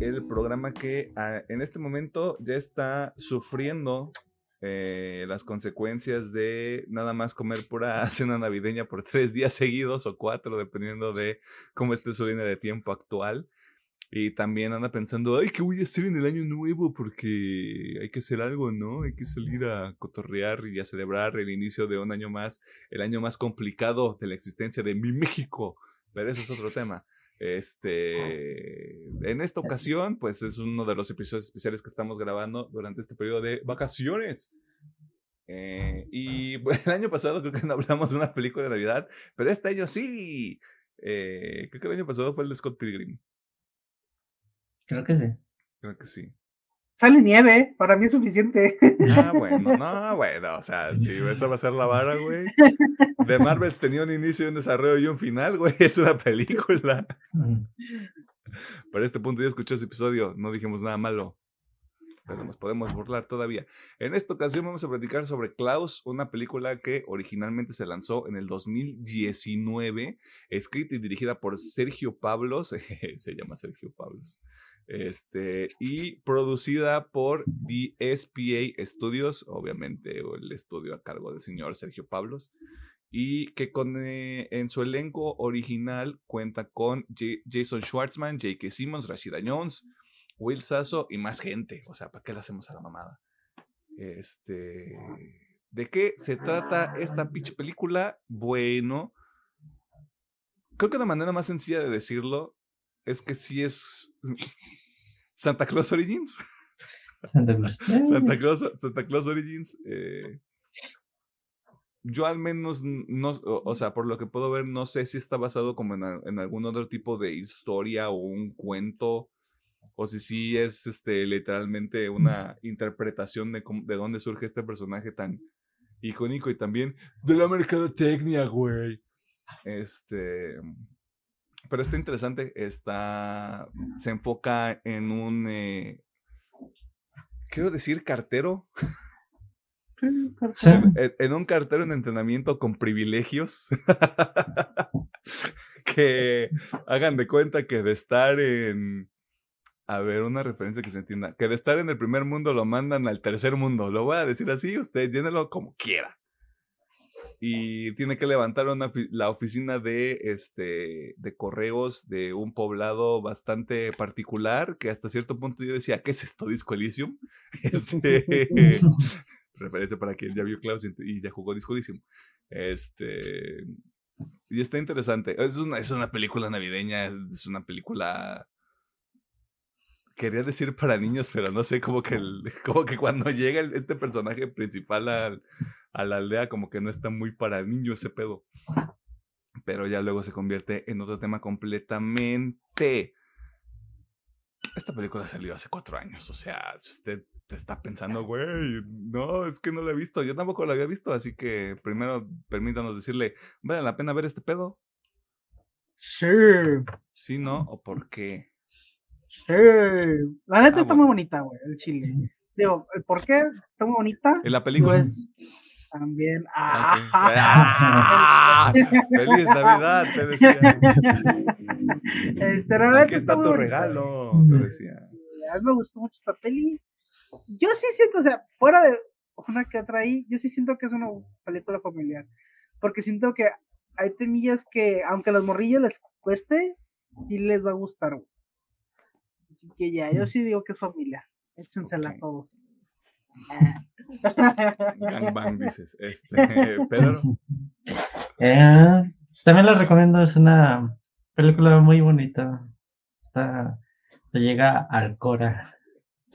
el programa que ah, en este momento ya está sufriendo eh, las consecuencias de nada más comer pura cena navideña por tres días seguidos o cuatro, dependiendo de cómo esté su línea de tiempo actual. Y también anda pensando, ay, ¿qué voy a hacer en el año nuevo? Porque hay que hacer algo, ¿no? Hay que salir a cotorrear y a celebrar el inicio de un año más, el año más complicado de la existencia de mi México. Pero eso es otro tema. Este, en esta ocasión, pues es uno de los episodios especiales que estamos grabando durante este periodo de vacaciones. Eh, y el año pasado creo que no hablamos de una película de Navidad, pero este año sí. Eh, creo que el año pasado fue el de Scott Pilgrim. Creo que sí. Creo que sí. Sale nieve, para mí es suficiente. Ah, bueno, no, bueno, o sea, si esa va a ser la vara, güey. De Marvel tenía un inicio, un desarrollo y un final, güey. Es una película. Para este punto ya escuché ese episodio, no dijimos nada malo. Pero nos podemos burlar todavía. En esta ocasión vamos a platicar sobre Klaus, una película que originalmente se lanzó en el 2019, escrita y dirigida por Sergio Pablos. se llama Sergio Pablos. Este, y producida por DSPA Studios, obviamente el estudio a cargo del señor Sergio Pablos, y que con, eh, en su elenco original cuenta con Jason Schwartzman, J.K. Simmons, Rashida Jones, Will Sasso y más gente. O sea, ¿para qué le hacemos a la mamada? Este, ¿De qué se trata esta pitch película? Bueno, creo que la manera más sencilla de decirlo es que sí es Santa Claus Origins. Santa Claus. Santa Claus, Santa Claus Origins. Eh, yo al menos, no, o, sea, por lo que puedo ver, no sé si está basado como en, algún otro tipo de historia o un cuento, o si sí es este, literalmente una interpretación de, de dónde surge este personaje tan icónico y también de la mercadotecnia, güey. Este, pero está interesante, está, se enfoca en un, eh, quiero decir, cartero. En, un cartero en entrenamiento con privilegios. que hagan de cuenta que de estar en. A ver, una referencia que se entienda. Que de estar en el primer mundo lo mandan al tercer mundo. Lo voy a decir así, usted llénelo como quiera y tiene que levantar una, la oficina de, este, de correos de un poblado bastante particular, que hasta cierto punto yo decía, ¿qué es esto, Disco Elysium? Este, referencia para quien ya vio Klaus y ya jugó Disco Elysium. Este, y está interesante. Es una, es una película navideña, es una película quería decir para niños, pero no sé, como que, como que cuando llega este personaje principal a, a, la aldea, como que no está muy para niños ese pedo. Pero ya luego se convierte en otro tema completamente. Esta película salió hace cuatro años, o sea, si usted está pensando, güey, no, es que no la he visto, yo tampoco la había visto, así que primero permítanos decirle, ¿vale la pena ver este pedo? Sí. ¿Sí, no? ¿O por qué? Sí. La neta ah, está muy bonita, güey, el chile. Digo, ¿por qué está muy bonita? En la película. Pues también. Ah, ¡Feliz Navidad! Te decía. Este, Aquí está, tu regalo, te decía. A mí me gustó mucho esta peli. Yo sí siento, o sea, fuera de una que otra ahí, yo sí siento que es una película familiar. Porque siento que hay temillas que, aunque a los morrillos les cueste, sí les va a gustar, güey. Así que ya, yo sí digo que es familia. Échensela a todos. Gangbang, dices. Este, Pedro. Eh, también la recomiendo, es una película muy bonita. Está, llega al Cora.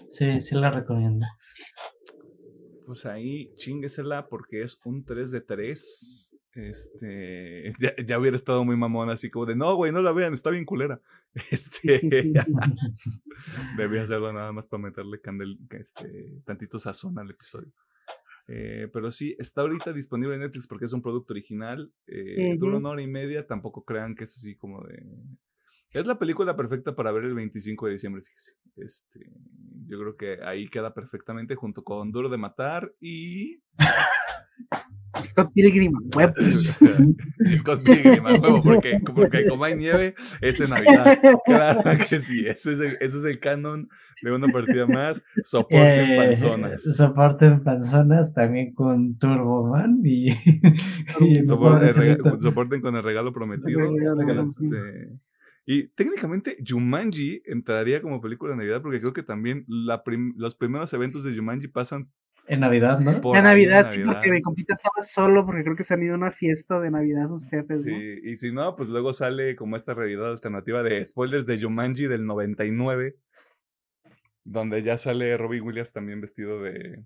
Sí, sí la recomiendo. Pues ahí chinguesela porque es un 3 de 3. Este, ya, ya, hubiera estado muy mamón, así como de, no, güey, no la vean, está bien culera. Este, debía hacerlo nada más para meterle candel, este, tantito sazón al episodio. Eh, pero sí, está ahorita disponible en Netflix porque es un producto original. Eh, dura una hora y media, tampoco crean que es así como de... Es la película perfecta para ver el 25 de diciembre, fíjese. Este, yo creo que ahí queda perfectamente junto con Duro de Matar y Scott Pilgrim, huevo. Scott Pilgrim, huevo, porque, porque como hay nieve, es en Navidad. Claro que sí, ese es el, ese es el canon de una partida más. Soporten Eh, panzonas. Soporten panzonas también con Turboman y. y Sopor- el rega- Necesito- soporten con el regalo prometido. El regalo prometido. Este, y técnicamente Jumanji entraría como película de Navidad porque creo que también la prim- los primeros eventos de Jumanji pasan En Navidad, ¿no? por en Navidad, sí, Navidad. porque mi compita estaba solo, porque creo que se han ido a una fiesta de Navidad sus jefes, ¿no? Sí, y si no, pues luego sale como esta realidad alternativa de spoilers de Jumanji del 99, donde ya sale Robin Williams también vestido de,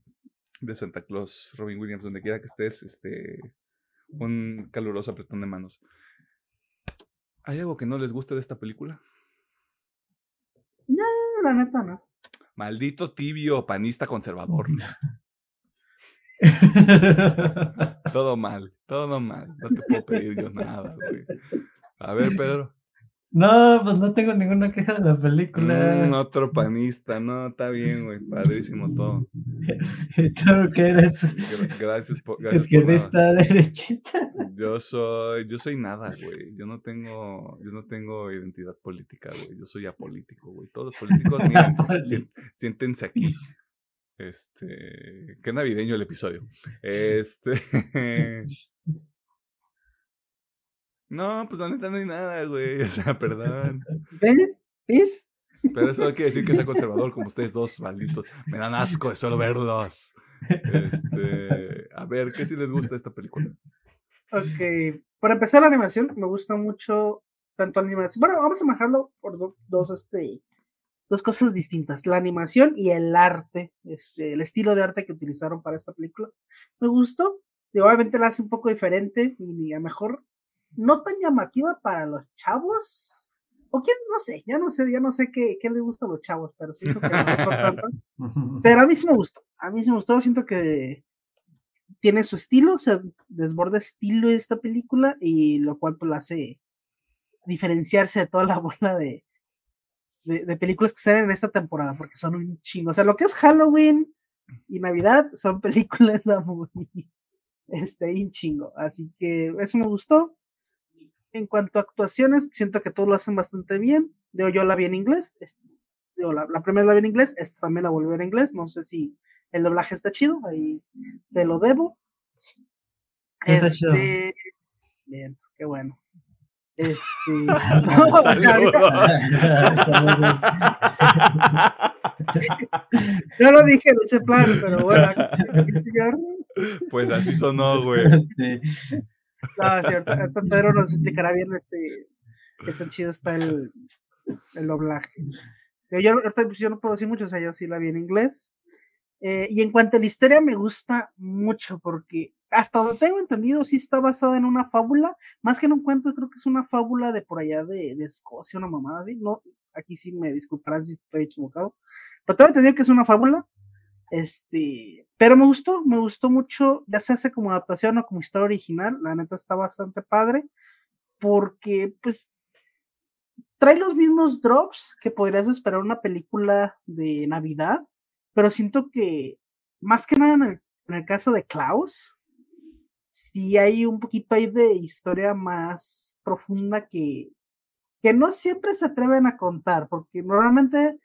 de Santa Claus. Robin Williams, donde quiera que estés, este, un caluroso apretón de manos. ¿Hay algo que no les guste de esta película? No, la neta, no. Maldito tibio panista conservador. Todo mal, todo mal. No te puedo pedir yo nada, güey. A ver, Pedro. no, pues no tengo ninguna queja de la película. Mm, otro panista, no, está bien, güey. Padrísimo todo. ¿Tú qué eres? Gra- Gracias por. Gracias. ¿Izquierdista, derechista? Yo soy, yo soy nada, güey. Yo no tengo, yo no tengo identidad política, güey. Yo soy apolítico, güey. Todos los políticos, miren, siéntense aquí. Este, qué navideño el episodio. Este, no, pues la neta no hay nada, güey. O sea, perdón. ¿Ves? ¿Ves? Pero eso no quiere decir que sea conservador como ustedes dos, malditos. Me dan asco de solo verlos. Este, a ver, ¿qué sí les gusta esta película? Ok, para empezar la animación, me gusta mucho tanto la animación. Bueno, vamos a manejarlo por do- dos, este, dos cosas distintas: la animación y el arte, este, el estilo de arte que utilizaron para esta película. Me gustó, y obviamente la hace un poco diferente y a mejor no tan llamativa para los chavos. O quién, no sé, ya no sé, ya no sé qué, qué les gusta a los chavos, pero siento que tanto. Pero a mí sí me gustó. A mí sí me gustó. Siento que tiene su estilo, se desborda estilo de esta película y lo cual pues la hace diferenciarse de toda la bola de, de, de películas que salen en esta temporada, porque son un chingo. O sea, lo que es Halloween y Navidad son películas muy, este, un chingo. Así que eso me gustó. En cuanto a actuaciones, siento que todos lo hacen bastante bien. Digo, yo la vi en inglés. este, digo, la, la primera la vi en inglés, esta también la volví a ver en inglés. No sé si el doblaje está chido, ahí se lo debo. Este, bien, qué bueno. Este, no, Saludos. yo lo dije de ese plan, pero bueno, aquí, señor, Pues así sonó, güey. Sí. no, sí, ahorita- ahorita Pedro nos explicará bien este, qué tan chido está el, el doblaje. Yo, yo, pues, yo no puedo decir mucho, o sea, yo sí la vi en inglés. Eh, y en cuanto a la historia, me gusta mucho porque hasta donde tengo entendido, sí está basada en una fábula, más que en un cuento, creo que es una fábula de por allá de, Escocia, una mamada así. No, aquí sí me disculparán si estoy equivocado, pero tengo entendido que es una fábula. Este, pero me gustó, me gustó mucho, ya se hace como adaptación o como historia original, la neta está bastante padre, porque pues trae los mismos drops que podrías esperar una película de Navidad, pero siento que más que nada en el caso de Klaus, sí hay un poquito ahí de historia más profunda que, que no siempre se atreven a contar, porque normalmente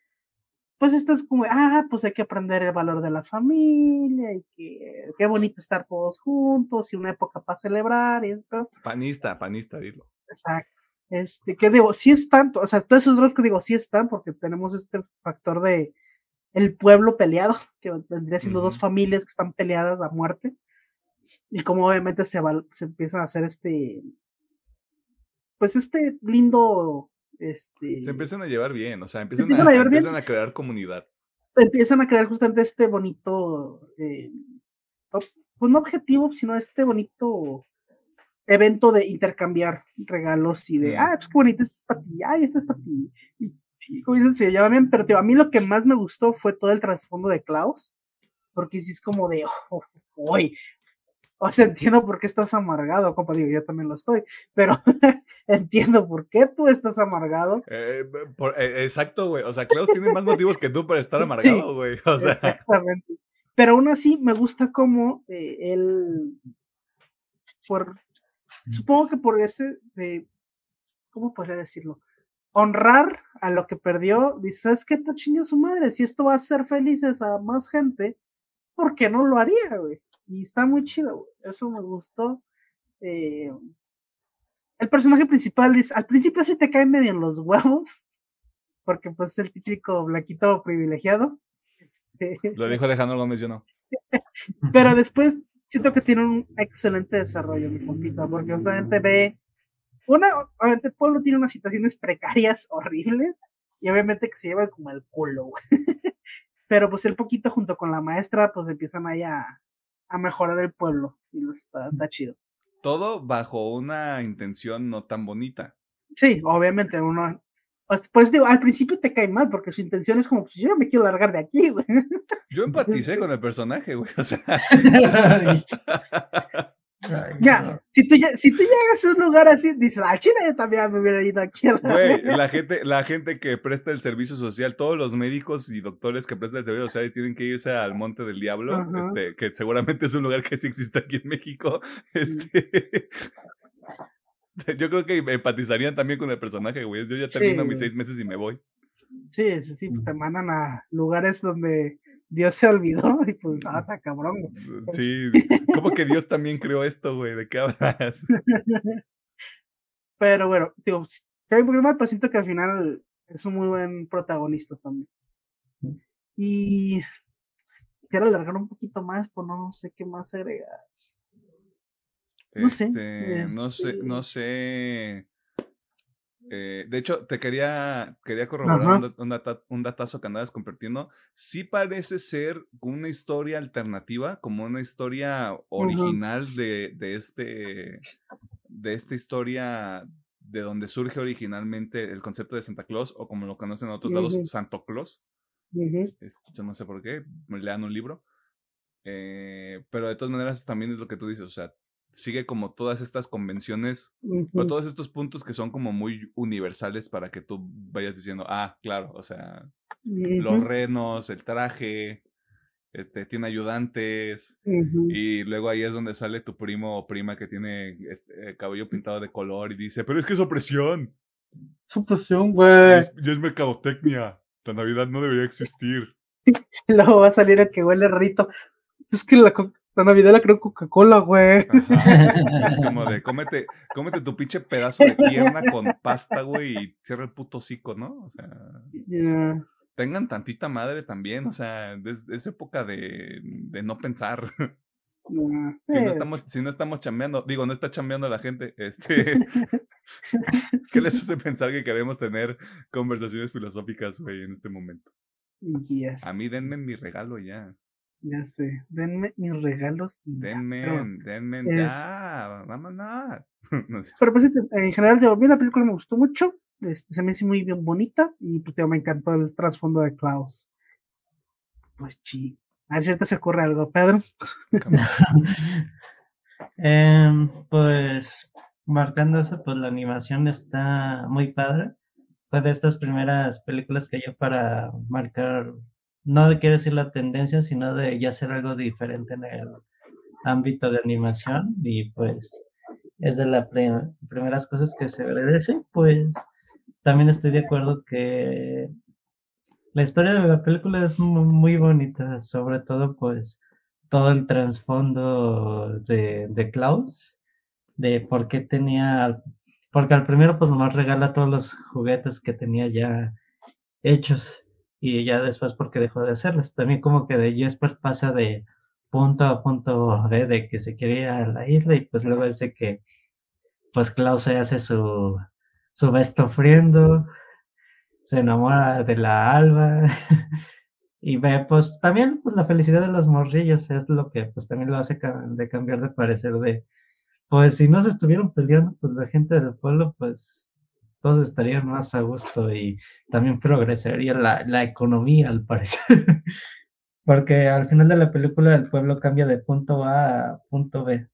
pues estás como, ah, pues hay que aprender el valor de la familia y que qué bonito estar todos juntos y una época para celebrar y esto. Panista, panista, dilo. Exacto. Este, que digo, sí están, o sea, todos esos drops que digo, sí están, porque tenemos este factor de el pueblo peleado, que vendría siendo dos familias que están peleadas a muerte, y como obviamente se, val- se empieza a hacer este, pues este lindo, este, Se empiezan a llevar bien, o sea, empiezan, empiezan a, a llevar bien. empiezan a crear comunidad. empiezan a crear justamente este bonito, eh, pues no objetivo, sino este bonito evento de intercambiar regalos y de, ah, pues qué bonito, este es para ti, ay, este es para ti. Y, y como dicen, se lleva bien, pero tío, a mí lo que más me gustó fue todo el trasfondo de Klaus, porque sí es como de, oh, uy, o sea, entiendo por qué estás amargado, compa, digo, yo también lo estoy, pero entiendo por qué tú estás amargado. Eh, por- eh, exacto, güey. O sea, Klaus tiene más motivos que tú para estar amargado, güey. O sea, Exactamente. Pero aún así me gusta cómo eh, él por, supongo que por ese de, ¿cómo podría decirlo? Honrar a lo que perdió, dice, ¿sabes qué? Pues chinga su madre, si esto va a hacer felices a más gente, ¿por qué no lo haría, güey? Y está muy chido. Eso me gustó. Eh, el personaje principal dice, al principio sí te cae medio en los huevos, porque pues es el típico blanquito privilegiado. Este, Lo dijo Alejandro Gómez, yo no. pero después siento que tiene un excelente desarrollo, mi compita, porque obviamente ve, una, obviamente el pueblo tiene unas situaciones precarias horribles, y obviamente que se lleva como el culo, pero pues el poquito junto con la maestra, pues empiezan ahí a, a mejorar el pueblo, y está, está chido. Todo bajo una intención no tan bonita. Sí, obviamente uno. Pues, pues digo, al principio te cae mal porque su intención es como, pues yo me quiero largar de aquí, güey. Yo empaticé con el personaje, güey. O sea. Ya, no. si tú, si tú llegas a un lugar así, dices, ah, Chile yo también me hubiera ido aquí. a la Güey, verga". la gente, la gente que presta el servicio social, todos los médicos y doctores que prestan el servicio social tienen que irse al Monte del Diablo, este, que seguramente es un lugar que sí existe aquí en México. Este, yo creo que empatizarían también con el personaje, güey. Yo ya termino mis seis meses y me voy. Sí, sí, sí, pues te mandan a lugares donde Dios se olvidó y pues, ah, está cabrón. güey. Sí, ¿cómo que Dios también creó esto, güey? ¿De qué hablas? Pero bueno, digo, muy mal, pero siento que al final es un muy buen protagonista también. Y quiero alargar un poquito más, pues no sé qué más agregar. No sé, Este, no sé, este no sé. Eh, de hecho, te quería, quería corroborar un, un data- un datazo que andabas compartiendo. Sí parece ser una historia alternativa, como una historia original de, de este, de esta historia de donde surge originalmente el concepto de Santa Claus, o como lo conocen en otros lados. Santo Claus. Es- yo no sé por qué, me lean un libro. Eh, pero de todas maneras también es lo que tú dices, o sea, sigue como todas estas convenciones, o todos estos puntos que son como muy universales para que tú vayas diciendo, ah, claro, o sea, los renos, el traje, este, tiene ayudantes, y luego ahí es donde sale tu primo o prima que tiene este, cabello pintado de color y dice, pero es que es opresión, Su presión, ya güey. es, ya es mercadotecnia, la Navidad no debería existir. Luego va a salir el que huele rarito. Es que la, la Navidad la creo Coca-Cola, güey. Ajá, es como de, cómete, cómete tu pinche pedazo de pierna con pasta, güey, y cierra el puto hocico, ¿no? O sea, tengan tantita madre también, o sea, es, es época de, de no pensar. Si no estamos, si no estamos chambeando, digo, no está chambeando la gente, este, ¿qué les hace pensar que queremos tener conversaciones filosóficas, güey, en este momento? Yes. A mí denme mi regalo ya, Ya sé. Denme mis regalos. y denme, denme es- ya, vámonos. No sé. pero, pues, en general, digo, a mí la película me gustó mucho. Este, se me hizo muy bien bonita. Y pues digo, me encantó el trasfondo de Klaus. Pues sí. A ver si ahorita se ocurre algo, Pedro. Em, pues marcando eso, pues la animación está muy padre. Fue de estas primeras películas que yo para marcar, no quiero decir la tendencia, sino de ya hacer algo diferente en el ámbito de animación. Y pues es de las primeras cosas que se agradece. Pues también estoy de acuerdo que la historia de la película es mu- muy bonita, sobre todo pues todo el trasfondo de, de Klaus, de por qué tenía, porque al primero pues nomás regala todos los juguetes que tenía ya hechos y ya después porque dejó de hacerlos. También como que de Jesper pasa de punto a punto B de que se quiere ir a la isla y pues luego de que pues Klaus se hace su, su friendo, se enamora de la alba y ve pues también pues la felicidad de los morrillos es lo que pues también lo hace de cambiar de parecer de pues si no se estuvieran peleando pues la gente del pueblo pues todos estarían más a gusto y también progresaría la, la economía al parecer porque al final de la película el pueblo cambia de punto A a punto B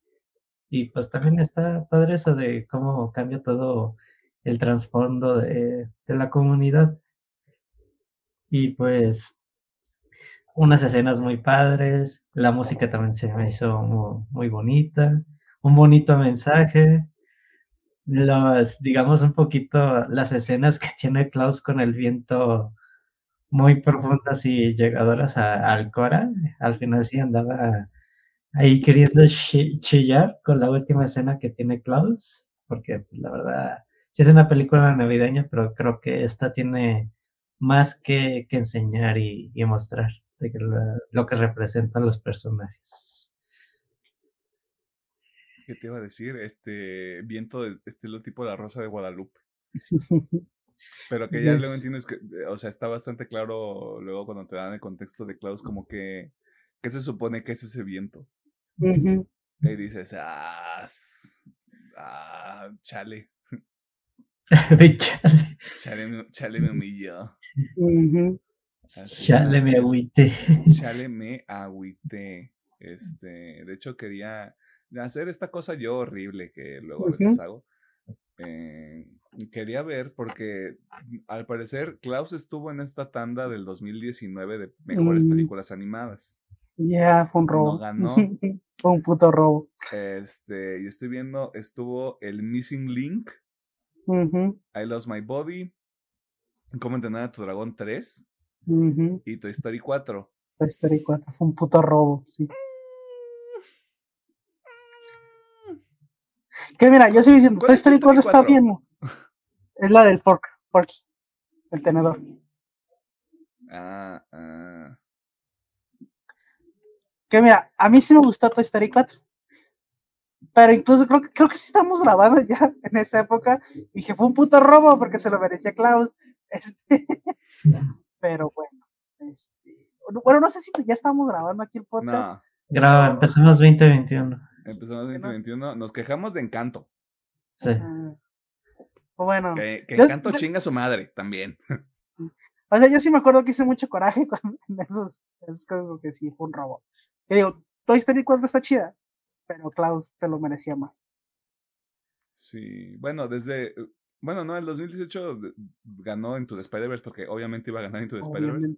y pues también está padre eso de cómo cambia todo el trasfondo de, de la comunidad y pues unas escenas muy padres, la música también se me hizo mu- muy, bonita, un bonito mensaje. Los, digamos, un poquito las escenas que tiene Klaus con el viento muy profundas y llegadoras al Cora. Al final sí andaba ahí queriendo chillar con la última escena que tiene Klaus, porque pues, la verdad sí es una película navideña, pero creo que esta tiene más que, que enseñar y, y mostrar de que lo que representan los personajes. ¿Qué te iba a decir? Este viento de estilo tipo la Rosa de Guadalupe. Pero que ya luego entiendes que, o sea, está bastante claro luego cuando te dan el contexto de Klaus, como que, ¿qué se supone que es ese viento? Y dices, ah, ah chale. chale. chale. me humilló. chale me agüité. Chale me agüité. Este, de hecho quería hacer esta cosa yo horrible que luego a veces hago. Eh, quería ver porque mm, al parecer Klaus estuvo en esta tanda del 2019 de mejores mm. películas animadas. Ya, fue un robo. No ganó. fue un puto robo. Este, y estoy viendo, estuvo el Missing Link, I Lost My Body, Cómo entrenar a tu dragón 3 y Toy Story 4. Toy Story 4 fue un puto robo, sí. Que mira, yo estoy diciendo, Toy Story 4 está bien. Es la del fork, forky, el tenedor. Ah, ah. Que mira, a mí sí me gustó Toy Story 4. Pero incluso creo que, creo que sí estamos grabando ya en esa época. Y que fue un puto robo porque se lo merecía Klaus. Este, pero bueno, este, bueno, no sé si ya estamos grabando aquí el podcast. No. Graba, empezamos 2021. Empezamos 2021. Nos quejamos de encanto. Sí. bueno. Que, encanto chinga a su madre también. O sea, yo sí me acuerdo que hice mucho coraje con esos, esos casos porque sí fue un robo. Que digo, Toy Story 4 está chida, pero Klaus se lo merecía más. Sí, bueno, desde. Bueno, no, el 2018 ganó Into the Spider-Verse porque obviamente iba a ganar Into the Spider-Verse.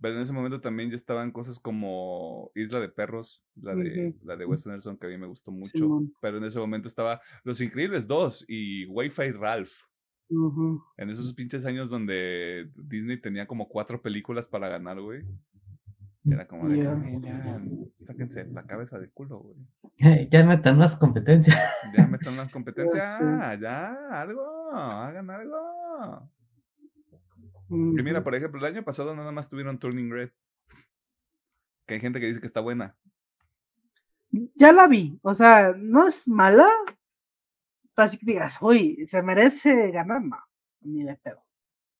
Pero en ese momento también ya estaban cosas como Isla de Perros, la de, la de Wes Anderson, que a mí me gustó mucho. pero en ese momento estaba Los Increíbles 2 y Wi-Fi Ralph. En esos pinches años donde Disney tenía como cuatro películas para ganar, güey. Era como de, ya, sáquense la cabeza de culo, güey. Ya metan más competencia. Ya metan más competencia, ya, algo, hagan algo. Y mira, por ejemplo, el año pasado nada más tuvieron Turning Red. Que hay gente que dice que está buena. Ya la vi, o sea, no es mala. Así que digas, uy, se merece ganar, no, ni de pedo.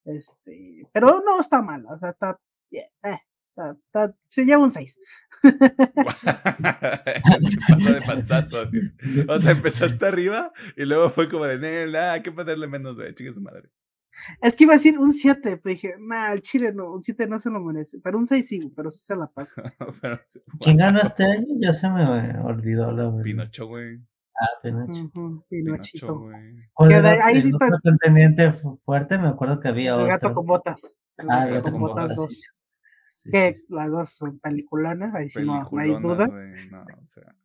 Este, pero no está mala, o sea, está bien, eh, se lleva un 6. Pasó de panzazo. O sea, empezaste arriba y luego fue como de, nada, hay que ponerle menos de chica su madre. Es que iba a decir un 7, pero dije, el Chile no, un 7 no se lo merece. Pero un 6 sí, pero sí se la pasa. ¿Quién ganó este año? Ya se me olvidó la verdad. Pinocho, güey. Ah, Pinocho. Pinochito. güey. ahí sí otro contendiente fuerte, me acuerdo que había el otro. gato con botas. El ah, gato, con, botas, que las dos son peliculanas, ahí sí no, hay duda. no, o sea.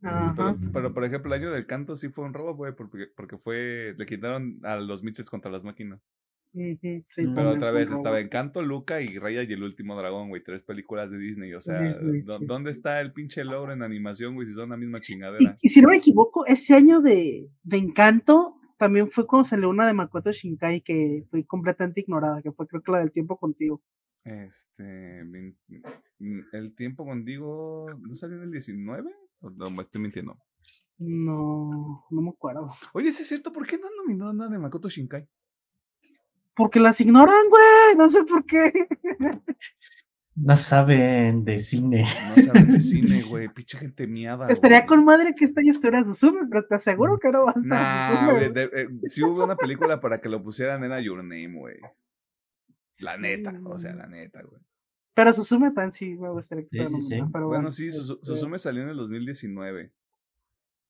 Pero, por ejemplo, el año del canto sí fue un robo, güey, porque, porque fue, le quitaron a los Mitches contra las máquinas. pero otra vez estaba Encanto, Luca y Raya y el último dragón, güey, tres películas de Disney. O sea, ¿dónde está el pinche logro en animación, güey, si son la misma chingadera? Y, si no me equivoco, ese año de, de Encanto también fue cuando salió una de Makoto Shinkai que fue completamente ignorada, que fue creo que la del tiempo contigo. Este, el tiempo contigo, ¿no salió en el 19? No, me estoy mintiendo. No, no me acuerdo. Oye, ¿es cierto? ¿Por qué no han nominado nada de Makoto Shinkai? Porque las ignoran, güey. No sé por qué. No saben de cine. No saben de cine, güey. Pinche gente miada. Estaría con madre que esta historia Susume, pero te aseguro que no va a estar nah, eh, si hubo una película para que lo pusieran, era Your Name, güey. La neta, o sea, la neta, güey. Pero Susume tan sí me gustaría que sí, bueno, sí, Susume este salió en el 2019.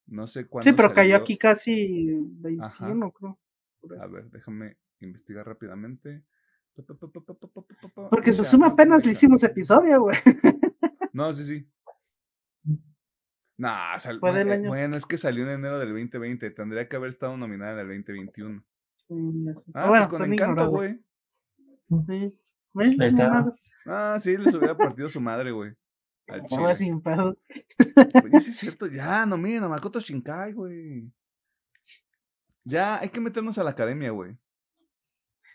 No sé cuándo. Sí, pero cayó aquí casi 21, creo. A ver, déjame investigar rápidamente. Porque Susume apenas le hicimos episodio, güey. No, sí, sí. Nah, sal- bueno, año- bueno, es que salió en enero del 2020. Tendría que haber estado nominada en el 2021. Sí, sé. Ah, bueno, pues con encanto, güey. Sí. ¿Ves? Ahí está. Mamadas. Ah, sí, les hubiera partido su madre, güey. Al chile. sin pedo. Oye, sí es cierto, ya, no miren a Makoto Shinkai, güey. Ya, hay que meternos a la academia, güey.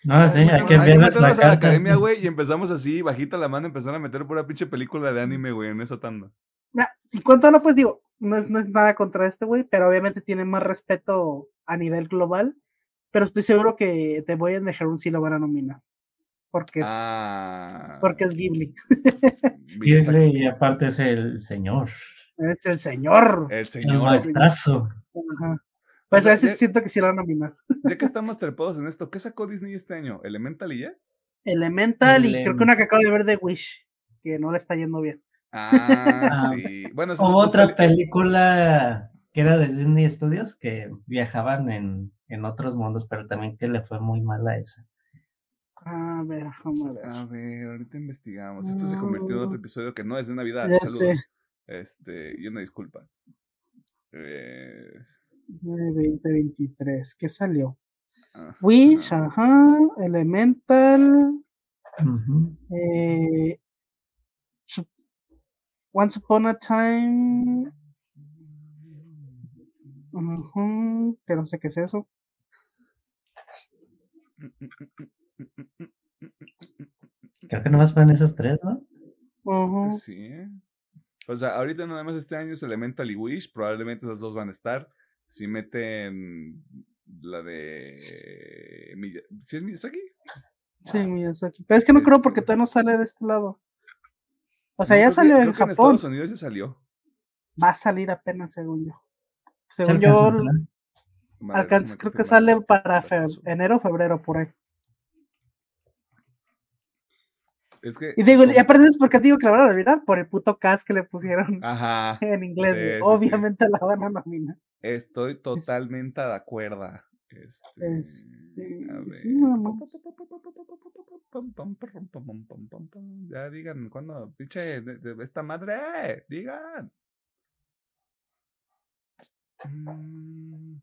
No, sí, hay que Hay que la meternos a la academia, güey, y empezamos así, bajita la mano, empezar a meter pura pinche película de anime, güey, en esa tanda. En cuanto no, pues digo, no es, no es nada contra este güey, pero obviamente tiene más respeto a nivel global. Pero estoy seguro que te voy a dejar un sí lo van a nominar. Porque es, Ah. porque es Ghibli. Ese- y aparte es el señor, Es el señor. El el señor. maestrazo. Ajá. Pues sea, a ya- siento que sí lo van a nominar. Ya que estamos trepados en esto, ¿qué sacó Disney este año? ¿Elemental y ya? Elemental y creo que una que acabo de ver de Wish, que no le está yendo bien. Ah, Ah. sí. Bueno, Hubo otra película que era de Disney Studios que viajaban en, en otros mundos, pero también que le fue muy mal a esa. A ver, vamos a ver. A ver, ahorita investigamos. Esto se convirtió en otro Mm. episodio que no es de Navidad. Ya Saludos. sé. Este, y una disculpa. Eh, 2023, ¿qué salió? ajá. Wish, ajá, Elemental, eh, Once Upon a Time, ujú, que no sé qué es eso. Creo que nomás fueron esas tres, ¿no? Sí. O sea, ahorita nada más este año es Elemental y Wish. Probablemente esas dos van a estar. Si meten la de. ¿Sí es Miyazaki? Sí, Miyazaki. Pero es que no creo porque Este- todavía no sale de este lado. O sea, No, ya creo que- salió en creo que en Japón. Estados Unidos ya salió. Va a salir apenas, según yo. ¿Se Según yo, creo que sale para fe- enero o febrero, por ahí. Es que. Y digo, y aparte es porque digo que la van a nominar por el puto cast que le pusieron Ajá. en inglés. sí. Obviamente la van a nominar. Estoy totalmente de acuerdo. Este, Este, a ver. sí, nada más. Ya digan, ¿cuándo? Pinche, de- de esta madre, digan. Mm,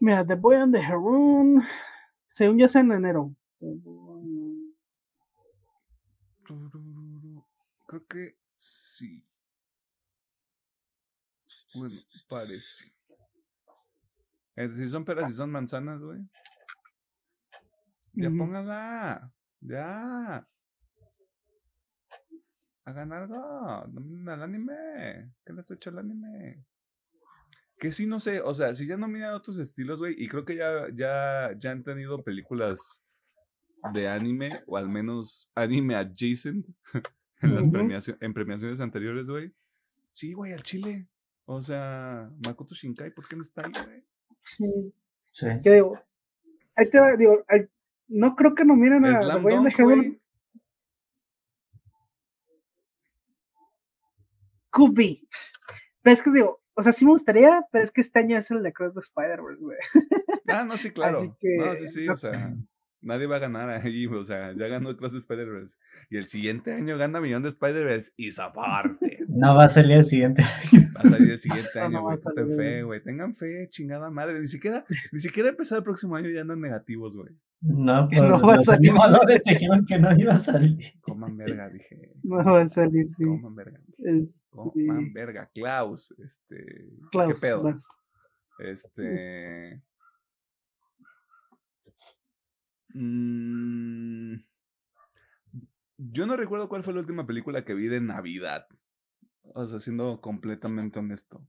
Mira, The Boy and the Heron. Según yo es en enero. Creo que sí. Bueno, parece. Eh, Si son peras y son manzanas, güey. Ya Ujú. pónganla. Ya. Hagan algo. Nominen al anime. ¿Qué les ha hecho el anime? Que sí, no sé. O sea, si ya nominan otros estilos, güey. Y creo que ya, ya, ya han tenido películas de anime. O al menos anime adjacent. En las premiaciones, en premiaciones anteriores, güey. Sí, güey, al chile. O sea, Makoto Shinkai, ¿por qué no está ahí, güey? Sí. Sí. ¿Qué digo? Ahí te va, digo, ahí- no creo que nominen a The Slam. Could be. Pero es que digo, o sea, sí me gustaría, pero es que este año es el de Cross the Spider-Verse, güey. Ah, no, sí, claro. que, no, sí, sí, no o sea, nadie va a ganar ahí, o sea, ya ganó Cross de Spider-Verse. Y el siguiente año gana Millón de Spider-Verse y aparte. No va a salir el siguiente año. Va a salir el siguiente año, güey. Tengan fe, güey. Tengan fe, chingada madre. Ni siquiera, ni siquiera empezar el próximo año ya andan negativos, güey. No, pues No va a los salir. animadores dijeron que no iba a salir. Coman verga, dije. No va a salir, sí. Coman verga. Este, Coman verga. Klaus, este. Klaus, ¿Qué pedo? Klaus. Este. Mm, yo no recuerdo cuál fue la última película que vi de Navidad. O sea, siendo completamente honesto.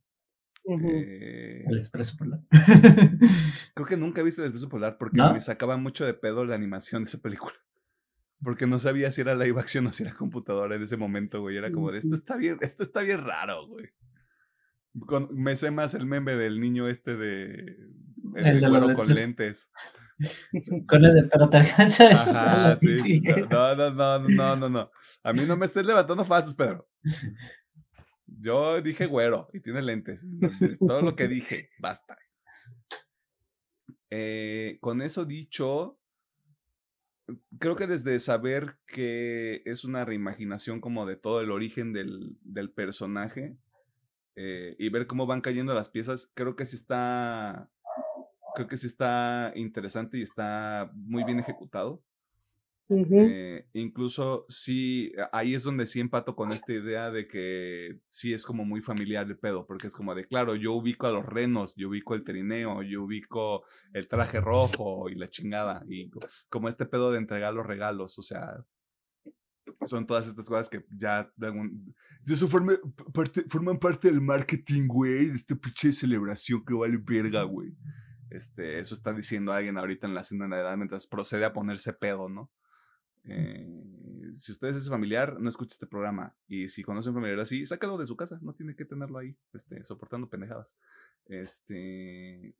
Eh, El expreso polar. creo que nunca he visto El Expreso Polar porque ¿No? me sacaba mucho de pedo la animación de esa película. Porque no sabía si era live action o si era computadora en ese momento, güey. Era como de, esto está bien, esto está bien raro, güey. Con- me sé más el meme del niño este de... El, El de güero con lentes. Con el de pero te alcanza Ajá, sí, sí. No, no, no, no, no, no. A mí no me estés levantando falsos, Pedro. Yo dije güero y tiene lentes. Todo lo que dije, basta. Eh, con eso dicho, creo que desde saber que es una reimaginación como de todo el origen del, del personaje, eh, y ver cómo van cayendo las piezas, creo que sí está, creo que sí está interesante y está muy bien ejecutado. Eh, incluso sí, ahí es donde sí empato con esta idea de que sí es como muy familiar el pedo, porque es como de, claro, yo ubico a los renos, yo ubico el trineo, yo ubico el traje rojo y la chingada, y como este pedo de entregar los regalos, o sea, son todas estas cosas que ya de algún... Eso parte, forman parte del marketing, güey, de esta pinche celebración que vale verga, güey. Este, eso está diciendo alguien ahorita en la cena de Navidad mientras procede a ponerse pedo, ¿no? Eh, si ustedes es familiar, no escuche este programa. Y si conocen un familiar así, sácalo de su casa. No tiene que tenerlo ahí, este, soportando pendejadas. Este,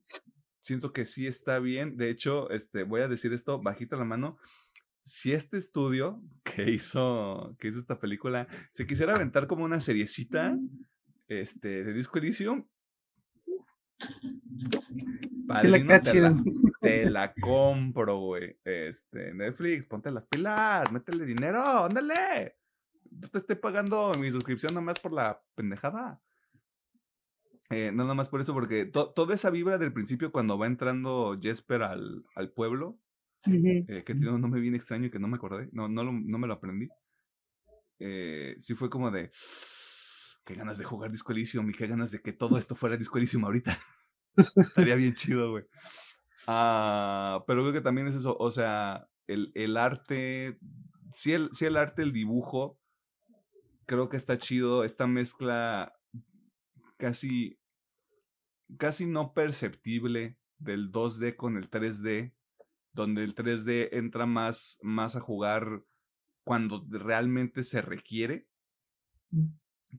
siento que sí está bien. De hecho, este, voy a decir esto bajita la mano. Si este estudio que hizo, que hizo esta película se quisiera aventar como una seriecita este, de Disco Elysium, te, la, compro, güey. Este, Netflix, ponte las pilas, métele dinero, ándale. No te estoy pagando mi suscripción nomás por la pendejada. Eh, no, nada más por eso, porque toda esa vibra del principio cuando va entrando Jesper al, al pueblo, eh, que tiene un nombre bien extraño y que no me acordé, no, no, no me lo aprendí. Eh, sí fue como de, qué ganas de jugar Disco Elysium y qué ganas de que todo esto fuera Disco Elysium ahorita. Estaría bien chido, güey. Ah, pero creo que también es eso, o sea, el, el arte, sí el, el arte, el dibujo, creo que está chido, esta mezcla casi, casi no perceptible del 2D con el 3D, donde el 3D entra más, más a jugar cuando realmente se requiere.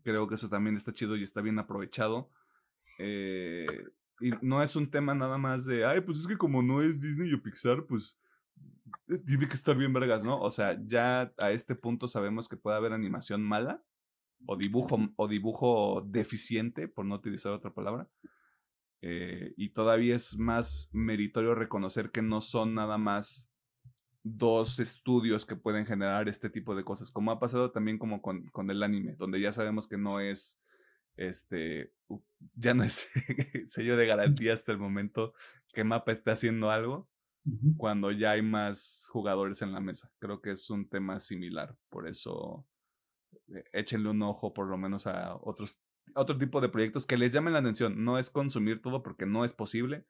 Creo que eso también está chido y está bien aprovechado. Eh, y no es un tema nada más de, ay, pues es que como no es Disney o Pixar, pues eh, tiene que estar bien vergas, ¿no? O sea, ya a este punto sabemos que puede haber animación mala o dibujo, o dibujo deficiente, por no utilizar otra palabra. Eh, y todavía es más meritorio reconocer que no son nada más dos estudios que pueden generar este tipo de cosas, como ha pasado también como con, con el anime, donde ya sabemos que no es este, ya no es sello de garantía hasta el momento que Mapa está haciendo algo cuando ya hay más jugadores en la mesa. Creo que es un tema similar, por eso eh, échenle un ojo por lo menos a otros otro tipo de proyectos que les llamen la atención. No es consumir todo porque no es posible.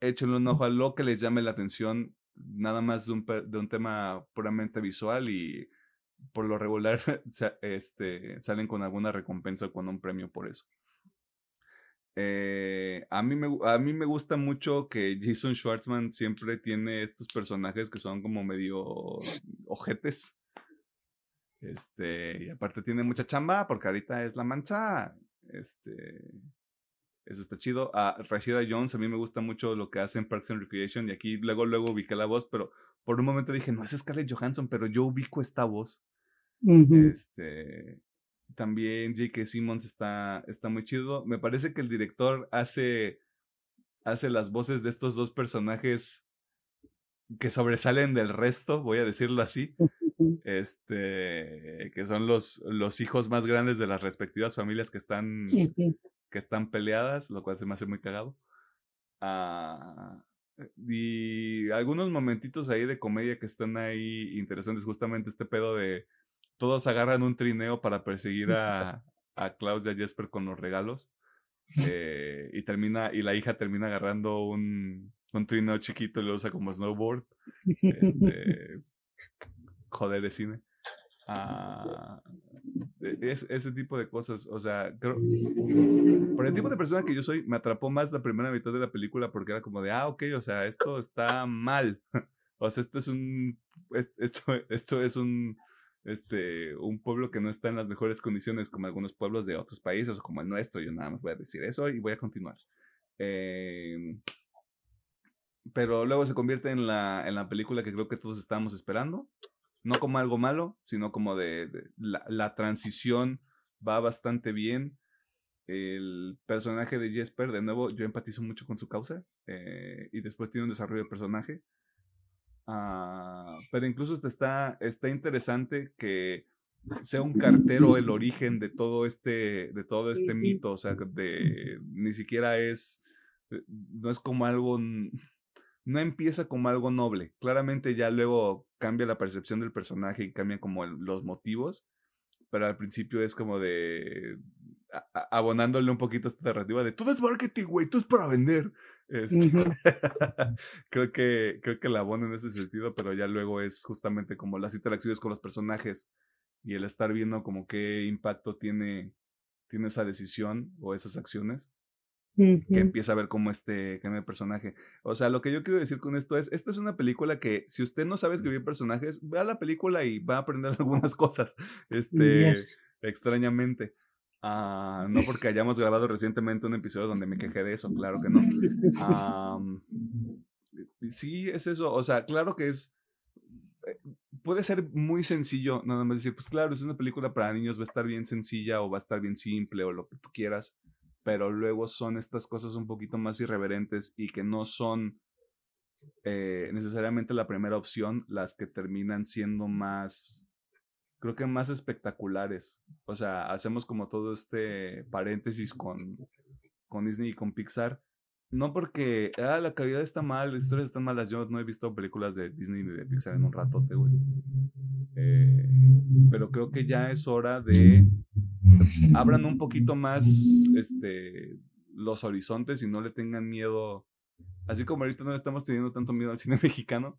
Échenle un ojo a lo que les llame la atención, nada más de un, de un tema puramente visual y por lo regular este, salen con alguna recompensa o con un premio por eso. Eh, a, mí me, a mí me gusta mucho que Jason Schwartzman siempre tiene estos personajes que son como medio ojetes. Este, y aparte tiene mucha chamba porque ahorita es la mancha. Este, eso está chido. A Rashida Jones, a mí me gusta mucho lo que hace en Parks and Recreation. Y aquí luego, luego ubiqué la voz, pero por un momento dije, no es Scarlett Johansson, pero yo ubico esta voz. Este, también J.K. Simmons está, está muy chido. Me parece que el director hace, hace las voces de estos dos personajes que sobresalen del resto, voy a decirlo así. Este, que son los, los hijos más grandes de las respectivas familias que están, que están peleadas, lo cual se me hace muy cagado. Ah, y algunos momentitos ahí de comedia que están ahí interesantes, justamente este pedo de todos agarran un trineo para perseguir a, a Klaus y a Jesper con los regalos. Eh, y termina, y la hija termina agarrando un, un trineo chiquito y lo usa como snowboard. Este, joder de cine. Ah, e, es, ese tipo de cosas, o sea, creo, por el tipo de persona que yo soy, me atrapó más la primera mitad de la película porque era como de, ah, ok, o sea, esto está mal. o sea, esto es un, esto, esto es un, este, un pueblo que no está en las mejores condiciones como algunos pueblos de otros países o como el nuestro. Yo nada más voy a decir eso y voy a continuar. Em, pero luego se convierte en la, en la película que creo que todos estábamos esperando. No como algo malo, sino como de, la, la, transición va bastante bien. El personaje de Jesper, de nuevo, yo empatizo mucho con su causa eh, y después tiene un desarrollo de personaje Ah, pero incluso está, está interesante que sea un cartero el origen de todo este, de todo este mito, o sea, de, ni siquiera es, eh, no es como algo, no empieza como algo noble, claramente ya luego cambia la percepción del personaje y cambian como los motivos, pero al principio es como de, abonándole un poquito esta narrativa de todo es marketing, güey, todo es para vender. Este, creo que creo que la abona en ese sentido, pero ya luego es justamente como las interacciones con los personajes y el estar viendo como qué impacto tiene, tiene esa decisión o esas acciones. Que empieza a ver cómo este cambia el personaje. O sea, lo que yo quiero decir con esto es, esta es una película que si usted no sabe escribir personajes, vea la película y va a aprender algunas cosas, este, extrañamente. Ah, no porque hayamos grabado recientemente un episodio donde me quejé de eso, claro que no. sí, es eso. O sea, claro que es. Eh, puede ser muy sencillo, nada más decir, pues claro, es una película para niños, va a estar bien sencilla o va a estar bien simple o lo que tú quieras, pero luego son estas cosas un poquito más irreverentes y que no son eh, necesariamente la primera opción las que terminan siendo más creo que más espectaculares. O sea, hacemos como todo este paréntesis con, con Disney y con Pixar. No porque, ah, la calidad está mal, las historias están malas. Yo no he visto películas de Disney ni de Pixar en un ratote, güey. Eh, pero creo que ya es hora de abran un poquito más este, los horizontes y no le tengan miedo. Así como ahorita no le estamos teniendo tanto miedo al cine mexicano,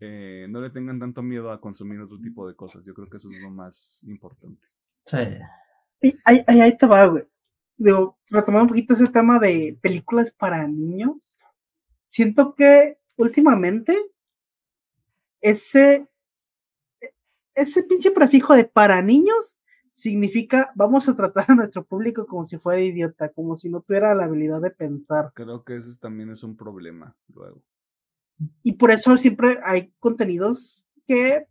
eh, no le tengan tanto miedo a consumir otro tipo de cosas. Yo creo que eso es lo más importante. Sí. ahí, ahí, te va, güey. Digo, retomando un poquito ese tema de películas para niños, siento que últimamente ese, ese pinche prefijo de para niños significa vamos a tratar a nuestro público como si fuera idiota, como si no tuviera la habilidad de pensar. Creo que ese también es un problema luego. Y por eso siempre hay contenidos que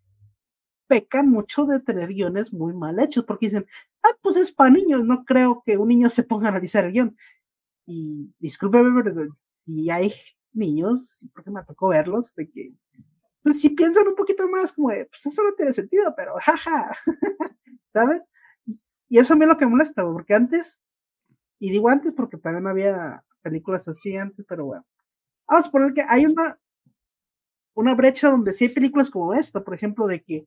pecan mucho de tener guiones muy mal hechos, porque dicen, ah, pues es para niños, no creo que un niño se ponga a analizar el guion. Y discúlpeme, pero si hay niños, porque me tocó verlos, de que, pues si piensan un poquito más, como de, pues eso no tiene sentido, pero jaja, ¿sabes? Y, eso a mí es lo que me molesta, porque antes, y digo antes porque también había películas así antes, pero bueno. Vamos a poner que hay una una brecha donde sí hay películas como esta, por ejemplo, de que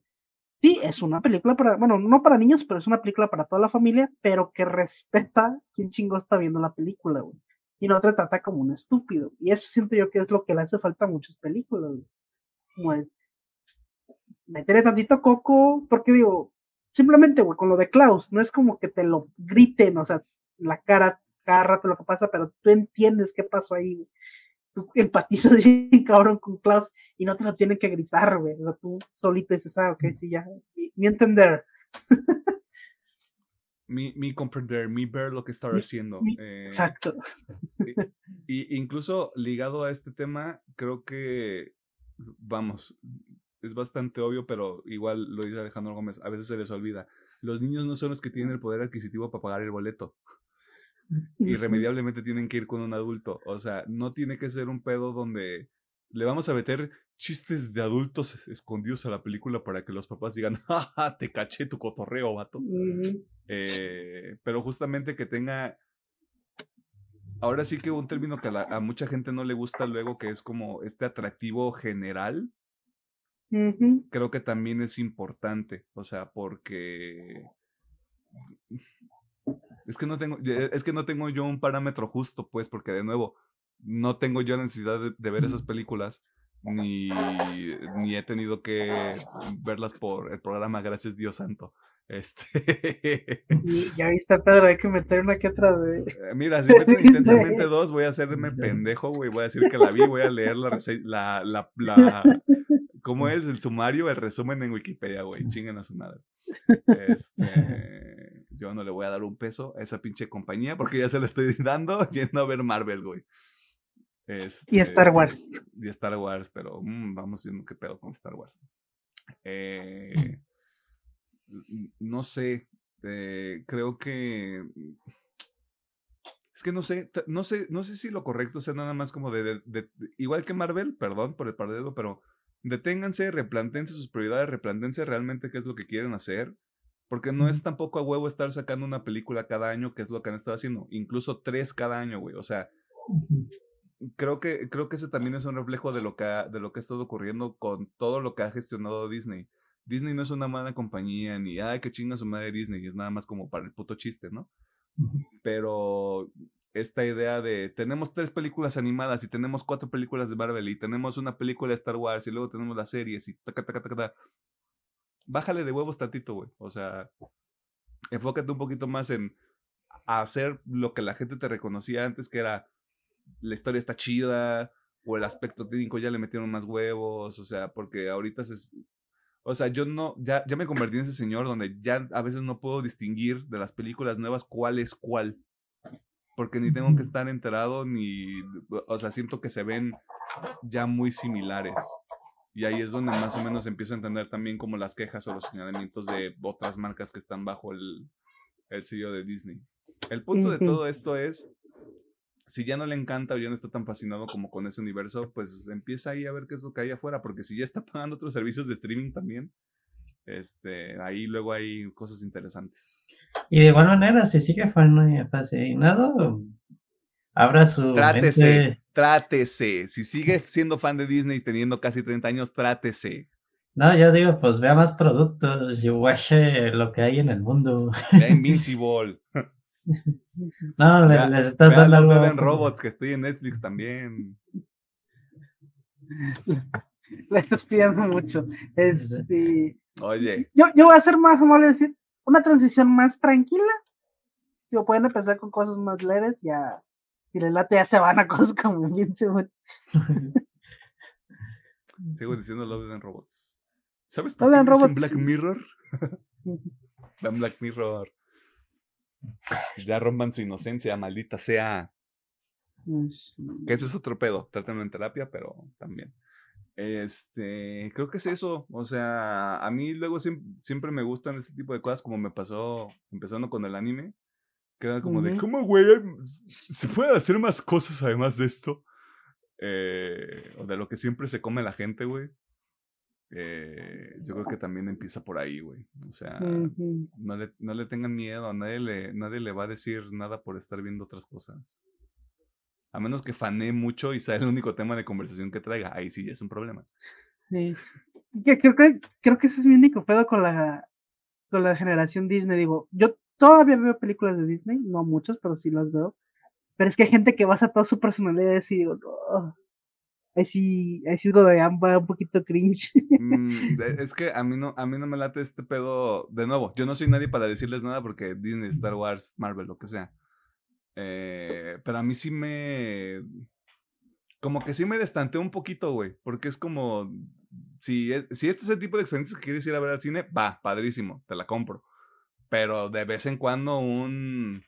sí, es una película para, bueno, no para niños, pero es una película para toda la familia, pero que respeta quién chingo está viendo la película, güey. Y no te trata como un estúpido. Y eso siento yo que es lo que le hace falta a muchas películas, güey. Como meterle tantito coco, porque digo, simplemente, güey, con lo de Klaus, no es como que te lo griten, o sea, la cara cada rato lo que pasa, pero tú entiendes qué pasó ahí, güey tú empatizas bien cabrón con Klaus y no te lo tienen que gritar, güey. O tú solito dices, ah, ok, sí, ya. Mi, entender. mi, comprender, mi ver lo que está haciendo. Eh, exacto. Y, incluso ligado a este tema, creo que, vamos, es bastante obvio, pero igual lo dice Alejandro Gómez, a veces se les olvida. Los niños no son los que tienen el poder adquisitivo para pagar el boleto irremediablemente tienen que ir con un adulto. O sea, no tiene que ser un pedo donde le vamos a meter chistes de adultos escondidos a la película para que los papás digan, jaja, te caché tu cotorreo, vato. Eh, pero justamente que tenga... Ahora sí que un término que a, mucha gente no le gusta luego, que es como este atractivo general, creo que también es importante, o sea, porque es que no tengo, es que no tengo yo un parámetro justo, pues, porque de nuevo, no tengo yo necesidad de, ver esas películas, ni, ni he tenido que verlas por el programa Gracias Dios Santo. Este. ya está, Pedro, hay que meter una que otra de. Eh, mira, si meten intensamente dos, voy a hacerme pendejo, güey. Voy a decir que la vi, voy a leer la, la, la, la, ¿Cómo es el sumario, el resumen en Wikipedia, güey? Chinguen a su madre. Este, yo no le voy a dar un peso a esa pinche compañía porque ya se lo estoy dando yendo a ver Marvel, güey. y Star este, Wars. Y Star Wars, pero mm, vamos viendo qué pedo con Star Wars. Eh, no sé, eh, creo que es que no sé, no sé, no sé si lo correcto sea nada más como de, igual que Marvel, perdón por el pardedo, pero deténganse, replantense sus prioridades, replantense realmente qué es lo que quieren hacer. Porque no es tampoco a huevo estar sacando una película cada año, que es lo que han estado haciendo. Incluso tres cada año, güey. O sea, creo que, creo que ese también es un reflejo de lo que ha, de lo que ha estado ocurriendo con todo lo que ha gestionado Disney. Disney no es una mala compañía, ni ay, que chinga su madre Disney, es nada más como para el puto chiste, ¿no? Pero esta idea de tenemos tres películas animadas y tenemos cuatro películas de Marvel y tenemos una película de Star Wars y luego tenemos las series y taca, taca, taca, taca. Bájale de huevos tantito, güey. O sea, enfócate un poquito más en hacer lo que la gente te reconocía antes, que era la historia está chida o el aspecto técnico ya le metieron más huevos, o sea, porque ahorita se... O sea, yo no, ya, ya me convertí en ese señor donde ya a veces no puedo distinguir de las películas nuevas cuál es cuál. Porque ni tengo que estar enterado ni, o sea, siento que se ven ya muy similares. Y ahí es donde más o menos empiezo a entender también como las quejas o los señalamientos de otras marcas que están bajo el, el sello de Disney. El punto de todo esto es si ya no le encanta o ya no está tan fascinado como con ese universo, pues empieza ahí a ver qué es lo que hay afuera, porque si ya está pagando otros servicios de streaming también, este, ahí luego hay cosas interesantes. Y de igual manera, si sigue fascinado, habrá su. Trátese, trátese. Si sigue siendo fan de Disney teniendo casi 30 años, trátese. No, ya digo, pues vea más productos y watch lo que hay en el mundo. Vea Invincible. No, les estás dando algo. en Robots, que estoy en Netflix también. Le estás pidiendo mucho. Este, Oye. Yo, yo voy a ser más amable decir una transición más tranquila. Yo pueden empezar con cosas más leves, ya. Y le late ya se van a cosas como bien se Sigo diciendo Love and Robots. ¿Sabes por qué Black Mirror? Black Mirror ya rompan su inocencia, maldita sea. Que ese es otro pedo. Trátenlo en terapia, pero también. Este, creo que es eso. O sea, a mí luego siempre, me gustan este tipo de cosas, como me pasó empezando con el anime. Que era como de, ¿cómo, güey? ¿Se puede hacer más cosas además de esto? Eh, o de lo que siempre se come la gente, güey. Eh, yo creo que también empieza por ahí, güey. O sea, no, le, no le tengan miedo, a nadie le, nadie le va a decir nada por estar viendo otras cosas. A menos que fanee mucho y sea el único tema de conversación que traiga. Ahí sí es un problema. Sí. Creo que, creo que ese es mi único pedo con la, con la generación Disney. Digo, yo todavía veo películas de Disney, no muchas, pero sí las veo. Pero es que hay gente que basa toda su personalidad y digo, no, ahí sí, ahí sí es va un poquito cringe. Mm, es que a mí no, a mí no me late este pedo. De nuevo, yo no soy nadie para decirles nada porque Disney, Star Wars, Marvel, lo que sea. Eh, pero a mí sí me. Como que sí me destanteó un poquito, güey. Porque es como. Si, es, si este es el tipo de experiencias que quieres ir a ver al cine, va, padrísimo, te la compro. Pero de vez en cuando un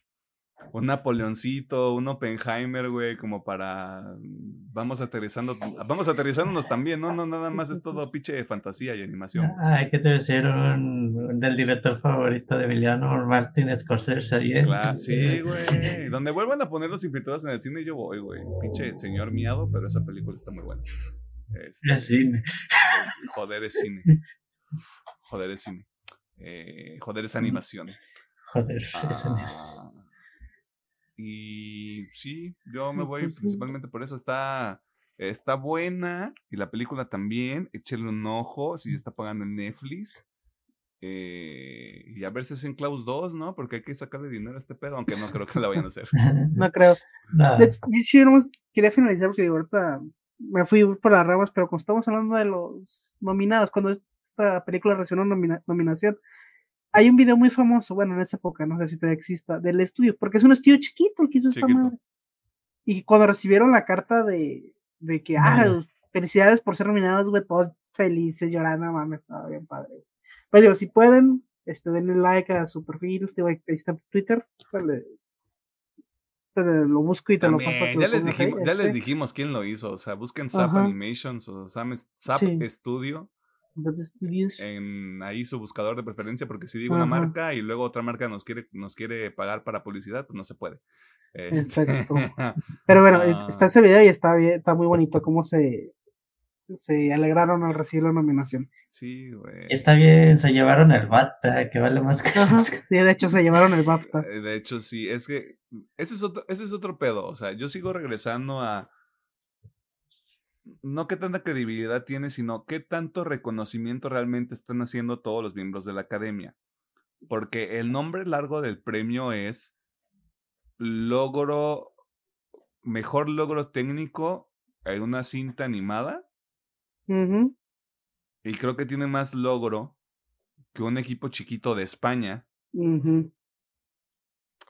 un Napoleoncito, un Oppenheimer, güey, como para vamos aterrizando, vamos aterrizándonos también, ¿no? No, nada más es todo pinche de fantasía y animación. Ay, que debe ser un, del director favorito de Emiliano Martin Scorsese Claro, sí, güey. Donde vuelvan a poner los infiltrados en el cine, yo voy, güey. Pinche señor miado, pero esa película está muy buena. Este, es cine. joder, es cine. Joder, es cine. Eh, joder, es animación. Joder, es animación. Ah, y sí, yo me voy principalmente por eso. Está, está buena y la película también. Échale un ojo si está pagando en Netflix. Eh, y a ver si hacen Klaus 2, ¿no? Porque hay que sacarle dinero a este pedo, aunque no creo que la vayan a hacer. no creo. quería finalizar porque ahorita me fui por las ramas, pero cuando estamos hablando de los nominados, cuando esta película recibió una nominación, hay un video muy famoso, bueno, en esa época, no sé si todavía exista, del estudio, porque es un estudio chiquito el que hizo esta madre. Y cuando recibieron la carta de, de que, ah, felicidades por ser nominados, güey, todos felices, llorando, mames, estaba bien padre. Pues digo, si pueden, este, denle like a su perfil, ahí está en Twitter, lo busco y te lo comparto. Ya, les dijimos, ya les este. dijimos quién lo hizo, o sea, busquen Zap Animations o Zap Studio en ahí su buscador de preferencia, porque si digo una marca y luego otra marca nos quiere, nos quiere pagar para publicidad, pues no se puede. Este, Pero bueno, ah. está ese video y está bien, está muy bonito cómo se se alegraron al recibir la nominación. Sí, güey. Está bien, se llevaron el BAFTA, que vale más que Sí, de hecho se llevaron el BAFTA. Eh, de hecho, sí, es que ese es otro, ese es otro pedo. O sea, yo sigo regresando a. No qué tanta credibilidad tiene, sino qué tanto reconocimiento realmente están haciendo todos los miembros de la academia. Porque el nombre largo del premio es logro, mejor logro técnico en una cinta animada. Y creo que tiene más logro que un equipo chiquito de España.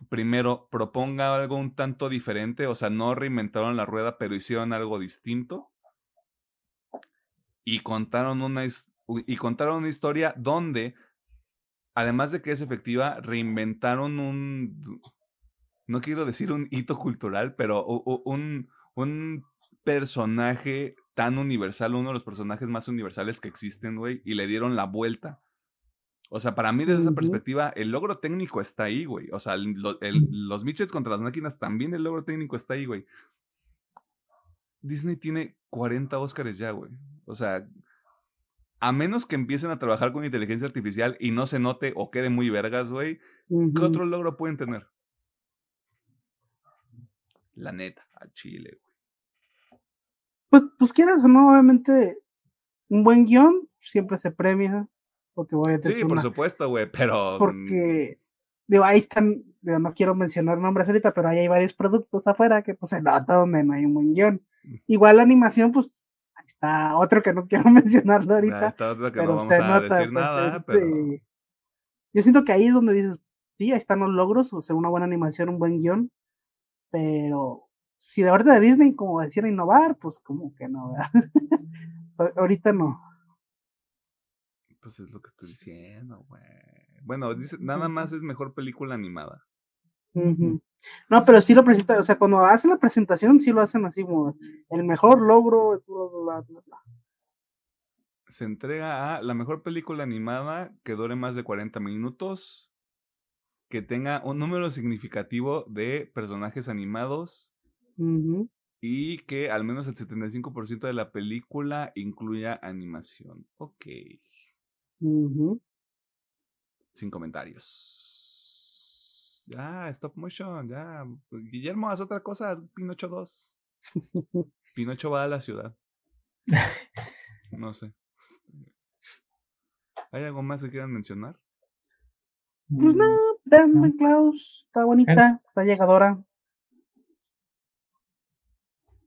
Primero, proponga algo un tanto diferente, o sea, no reinventaron la rueda, pero hicieron algo distinto. Y contaron una, y contaron una historia donde, además de que es efectiva, reinventaron un, no quiero decir un hito cultural, pero un, un personaje tan universal, uno de los personajes más universales que existen, güey, y le dieron la vuelta. O sea, para mí desde esa perspectiva, el logro técnico está ahí, güey. O sea, los Mitchells contra las máquinas, también el logro técnico está ahí, güey. Disney tiene 40 Óscares ya, güey. O sea, a menos que empiecen a trabajar con inteligencia artificial y no se note o quede muy vergas, güey, ¿qué otro logro pueden tener? La neta, al chile, güey. Pues, pues quieras o no, obviamente, un buen guion siempre se premia. Porque voy a Sí, por supuesto, güey, pero. Mm porque, digo, ahí están, no quiero mencionar nombres ahorita, pero ahí hay varios productos afuera que pues se nota donde no hay un buen guion. Igual la animación, pues, está otro que no quiero mencionarlo ahorita. está otro que no vamos a decir pues, nada, este, pero. Yo siento que ahí es donde dices, sí, ahí están los logros, o sea, una buena animación, un buen guion, pero si de verdad de Disney, como decir innovar, pues como que no, ¿verdad? Ahorita no. Pues es lo que estoy diciendo, güey. Bueno, dice, nada más es mejor película animada. No, pero sí lo presenta, o sea, cuando hacen la presentación, sí lo hacen así como el mejor logro, Se entrega a la mejor película animada que dure más de 40 minutos, que tenga un número significativo de personajes animados y que al menos el 75% de la película incluya animación. Ok. Sin comentarios. Ya, stop motion, ya. Guillermo, haz otra cosa, Pinocho 2. Pinocho va a la ciudad. No sé. ¿Hay algo más que quieran mencionar? Pues no, Dan Klaus, está bonita, está llegadora.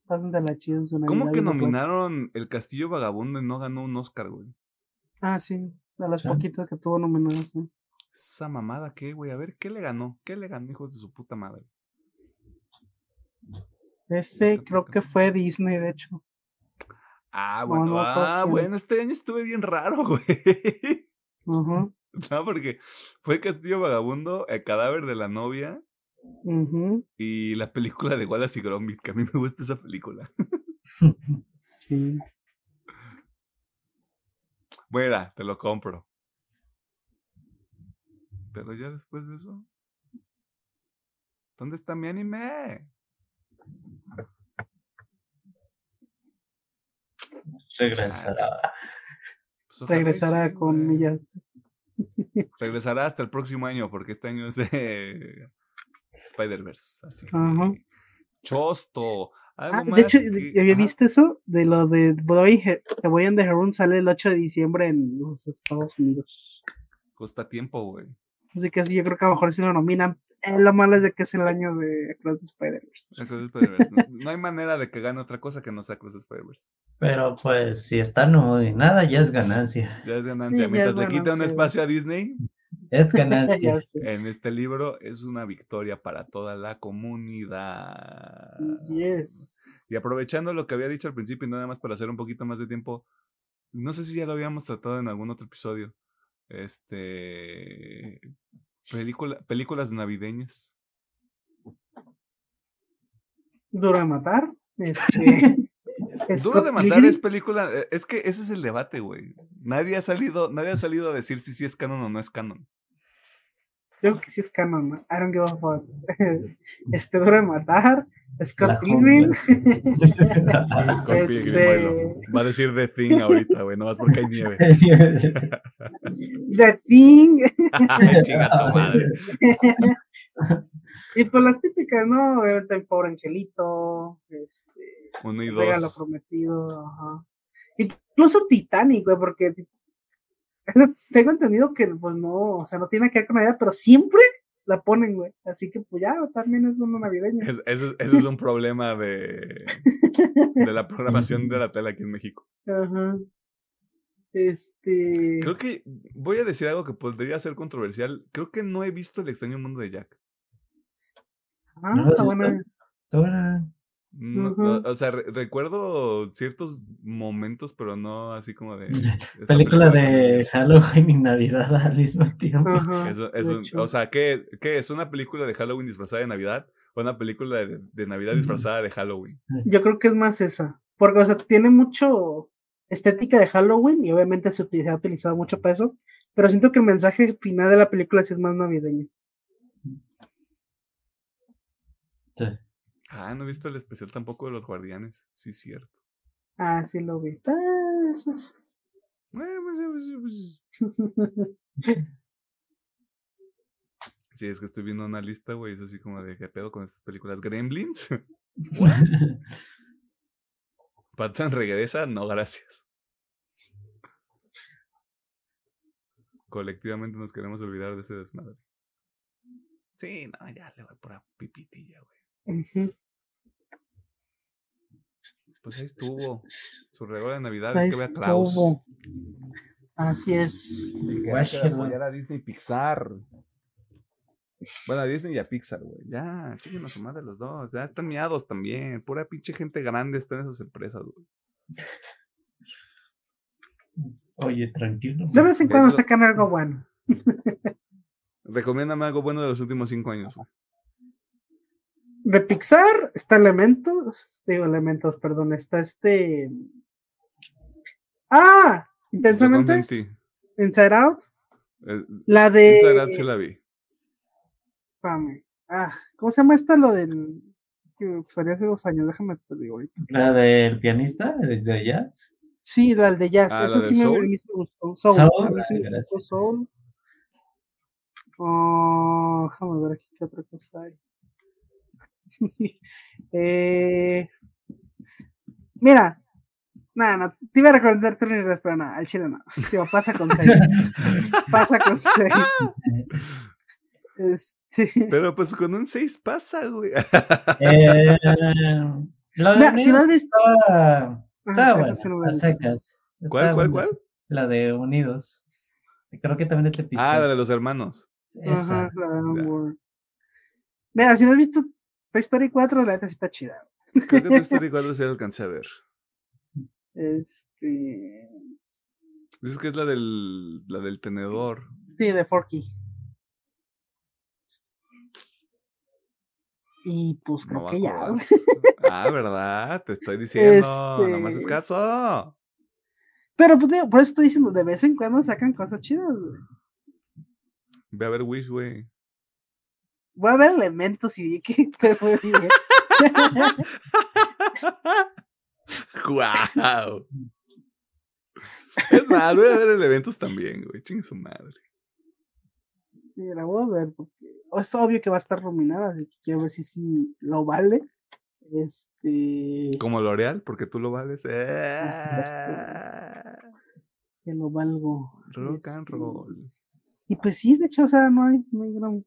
Pásensela chido en su ¿Cómo que nominaron El Castillo Vagabundo y no ganó un Oscar, güey? Ah, sí, de las poquitas que tuvo nominadas, sí. Esa mamada, ¿qué, güey? A ver, ¿qué le ganó? ¿Qué le ganó, hijos de su puta madre? Ese creo que fue Disney, de hecho. Ah, bueno, ah, bueno, este año estuve bien raro, güey. No, porque fue Castillo Vagabundo, El cadáver de la novia y la película de Wallace y Gromit, que a mí me gusta esa película. sí. Bueno, te lo compro. Pero ya después de eso. ¿Dónde está mi anime? Regresará. Pues Regresará con ella. Regresará hasta el próximo año, porque este año es de Spider-Verse. Así que. Chosto. Ah, de hecho, ¿había visto eso? De lo de Boy, The Boy and the Heron sale el 8 de diciembre en los Estados Unidos. Cuesta tiempo, güey. Así que yo creo que a lo mejor si lo nominan. Eh, lo malo es de que es el año de Cross Spider-Verse. no, hay manera de que gane otra cosa que no sea Cross Spider-Verse. Pero pues si está nominada ya es ganancia. Ya es ganancia. Mientras le quita un espacio a Disney, es ganancia. en este libro es una victoria para toda la comunidad. Yes. Y aprovechando lo que había dicho al principio y nada más para hacer un poquito más de tiempo, no sé si ya lo habíamos tratado en algún otro episodio. Este película, películas navideñas. Duro de matar. Este. Duro de matar es película. Eh, es que ese es el debate, güey. Nadie ha salido, nadie ha salido a decir si sí es canon o no es canon. Creo que sí es canon, ¿no? I don't give a fuck. Este duro de matar. Scott Pilgrim. Scott Pilgrim, Este- bueno. Va a decir The Thing ahorita, güey, nomás porque hay nieve. The Thing. Chinga tu madre. Y pues las típicas, ¿no? Obviamente el pobre angelito. Este. Uno y El regalo dos. prometido. Ajá. Incluso Titanic, güey, porque tengo entendido que pues no, o sea, no tiene que ver con Navidad, pero siempre la ponen, güey. Así que pues ya, también es una navideña. Es- Ese ese es un problema de, de la programación de la tele aquí en México. Ajá. Este. Creo que voy a decir algo que podría ser controversial. Creo que no he visto el extraño mundo de Jack. Ah, ¿No lo has está buena. No, o sea, re- recuerdo ciertos momentos, pero no así como de. película de Halloween y Navidad al mismo tiempo. Eso, o sea, ¿qué, ¿qué es? ¿Una película de Halloween disfrazada de Navidad? ¿O una película de, de Navidad disfrazada de Halloween? Yo creo que es más esa. Porque, o sea, tiene mucho estética de Halloween y obviamente se ha utilizado mucho para eso. Pero siento que el mensaje final de la película sí es más navideño. Sí. Ah, no he visto el especial tampoco de los guardianes. Sí, cierto. Ah, sí lo vi. Ah, eso es- Eh, pues, eh, pues, pues, Sí, es que estoy viendo una lista, güey. Es así como de qué pedo con estas películas. Gremlins. Patton regresa. No, gracias. Colectivamente nos queremos olvidar de ese desmadre. Sí, no, ya le voy por la pipitilla, güey. Pues ahí estuvo. Su regalo de Navidad Ahí es que vea Klaus. estuvo. Así es. Apoyar a Disney y Pixar. Bueno, a Disney y a Pixar, güey. Ya, chinguen a su madre los dos. Ya están miados también. Pura pinche gente grande está en esas empresas, güey. Oye, tranquilo. De vez en cuando sacan algo bueno. Recomiéndame algo bueno de los últimos cinco años, güey. De Pixar está Elementos. Digo, Elementos, perdón. Está este. Ah, intensamente. Inside Out. Eh, La de. Inside Out sí la vi. Espérame. Ah, ¿cómo se llama esta? Lo del. que salió hace dos años, déjame te digo ahorita. La del pianista de, de jazz. Sí, la de jazz. Ah, Eso ¿la de sí me, Soul? me gustó. Soul. Soul, sí ah, me gustó Soul. Oh, déjame ver aquí qué otra cosa hay. eh, mira, nada, no, te iba a recordar Trinidad, pero nada, al chile no. Tío, pasa con 6. pasa con 6. Este, Pero pues con un 6 pasa, güey. Eh, la de mira, si no Unidos has visto. estaba, Ajá, estaba buena, no a secas. ¿Cuál, Estaba cuál, buena. cuál? La de Unidos. Creo que también es episodio. Ah, la de los hermanos. Esa. Ajá, la de. Mira, si no has visto Toy Story 4, la neta sí está chida. Creo que Toy Story 4 sí la alcancé a ver. Este. Dices que es la del, la del tenedor. Sí, de Forky. Y pues No creo que ya. Ah, ¿verdad? Te estoy diciendo. No Este- caso. Pero pues digo, por eso estoy diciendo, de vez en cuando sacan cosas chidas. güey. Ve a ver Wish, güey. Voy a ver elementos y di que te fue bien. ¡Guau! Es más, voy a ver eventos también, güey. Chingue su madre. Mira, voy a ver, porque es obvio que va a estar ruminada, así que quiero ver si sí lo vale. Este. Como L'Oreal, porque tú lo vales. Exacto. Eh, Que lo valgo. Rock and Este, roll. Y pues sí, de hecho, o sea, no hay, no hay gran.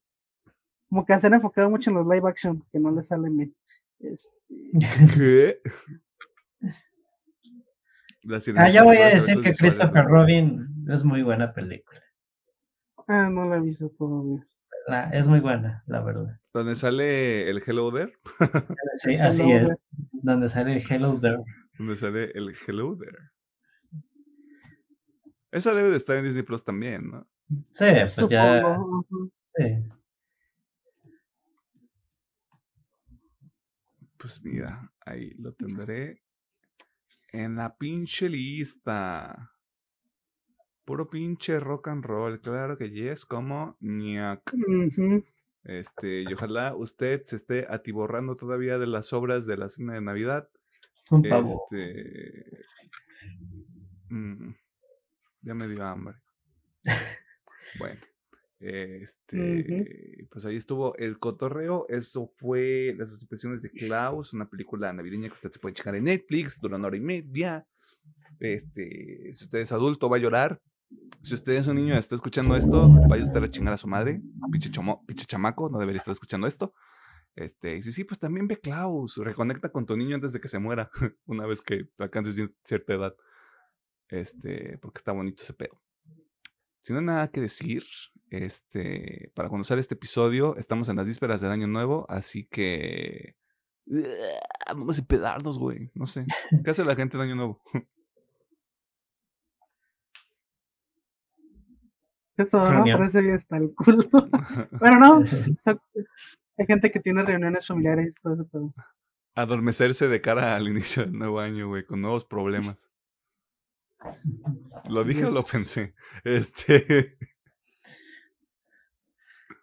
Como que se han enfocado mucho en los live action, que no les salen bien. Este, Ah, ya voy a decir que Christopher. Robin es muy buena película. ah, no la he visto todavía. La- es muy buena, la verdad. Donde sale el Hello There. Sí, Hello así es. There. Donde sale el Hello There. Donde sale el Hello There. Esa debe de estar en Disney Plus también, ¿no? Sí, pues ya. Supongo. ujú. Sí. Pues mira, ahí lo tendré en la pinche lista. Puro pinche rock and roll, claro que yes, como ñac. Este, y ojalá usted se esté atiborrando todavía de las obras de la cena de Navidad. Este. Mm, ya me dio hambre. bueno. Este, pues ahí estuvo el cotorreo. Eso fue las expresiones de Klaus, una película navideña que usted se puede checar en Netflix, dura una hora y media. Este, si usted es adulto, va a llorar. Si usted es un niño y está escuchando esto, vaya usted a chingar a su madre. Pinche, pinche chamaco, no debería estar escuchando esto. Este, y sí, sí, pues también ve Klaus. Reconecta con tu niño antes de que se muera, una vez que alcances cierta edad. Este, porque está bonito ese pedo. Si no hay nada que decir, este, para conocer este episodio, estamos en las vísperas del año nuevo, así que vamos a empedarnos, güey. No sé. ¿Qué hace la gente en año nuevo? Eso, ¿no? Parece bien está el culo. bueno, no. Hay gente que tiene reuniones familiares y todo eso, pero... Adormecerse de cara al inicio del nuevo año, güey, con nuevos problemas. ¿Lo dije o lo pensé? Este.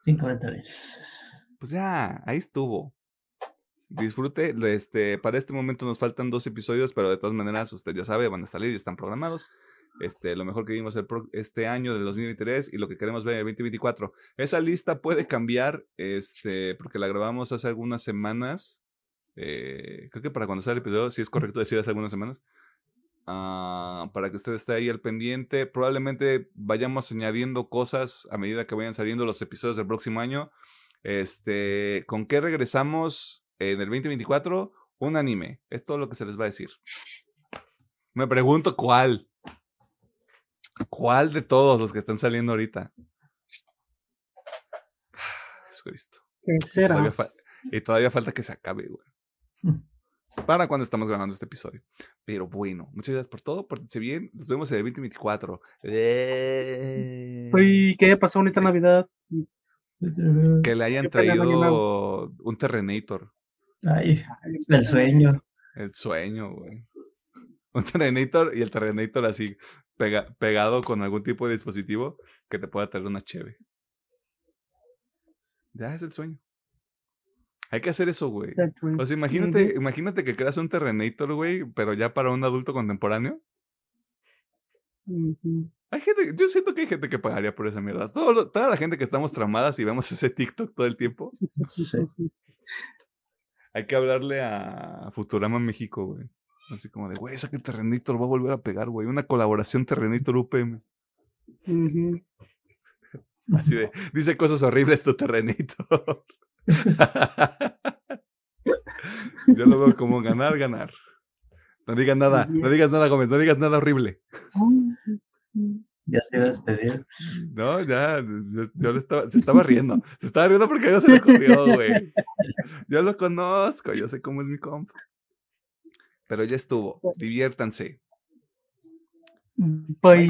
Sin comentarios. Pues ya, ahí estuvo. Disfrute. Este, para este momento nos faltan dos episodios, pero de todas maneras, usted ya sabe, van a salir y están programados. Este, lo mejor que vimos el este año del 2023 y lo que queremos ver en el 2024. Esa lista puede cambiar, este, porque la grabamos hace algunas semanas. Eh, creo que para cuando sale el episodio, si es correcto decir hace algunas semanas. Ah, para que usted esté ahí al pendiente. Probablemente vayamos añadiendo cosas a medida que vayan saliendo los episodios del próximo año. Este, ¿con qué regresamos en el 2024? Un anime. Es todo lo que se les va a decir. Me pregunto cuál. ¿Cuál de todos los que están saliendo ahorita? Jesucristo. ¿Qué será? y todavía falta que se acabe, güey. Para cuando estamos grabando este episodio. Pero bueno, muchas gracias por todo, pórtense bien, nos vemos en el 2024. Eh... Uy, ¿qué pasó bonita Navidad? Que le hayan traído un Terrenator. Ay, el sueño. El sueño, güey. Un Terrenator y el Terrenator así pega, pegado con algún tipo de dispositivo que te pueda traer una cheve. Ya es el sueño. Hay que hacer eso, güey. O sea, imagínate, imagínate que creas un Terrenator, güey, pero ya para un adulto contemporáneo. Hay gente, yo siento que hay gente que pagaría por esa mierda. toda la gente que estamos tramadas y vemos ese TikTok todo el tiempo. hay que hablarle a Futurama México, güey. Así como de, güey, esa que Terrenator va a volver a pegar, güey. Una colaboración Terrenator UPM. Así de, dice cosas horribles tu Terrenator. Yo lo veo como ganar, ganar. No digas nada, no digas nada, Gómez, no digas nada horrible. Ya se iba a despedir. No, ya, yo le estaba, se estaba riendo. Se estaba riendo porque yo se le ocurrió, güey. Yo lo conozco, yo sé cómo es mi compa. Pero ya estuvo, diviértanse. Bye.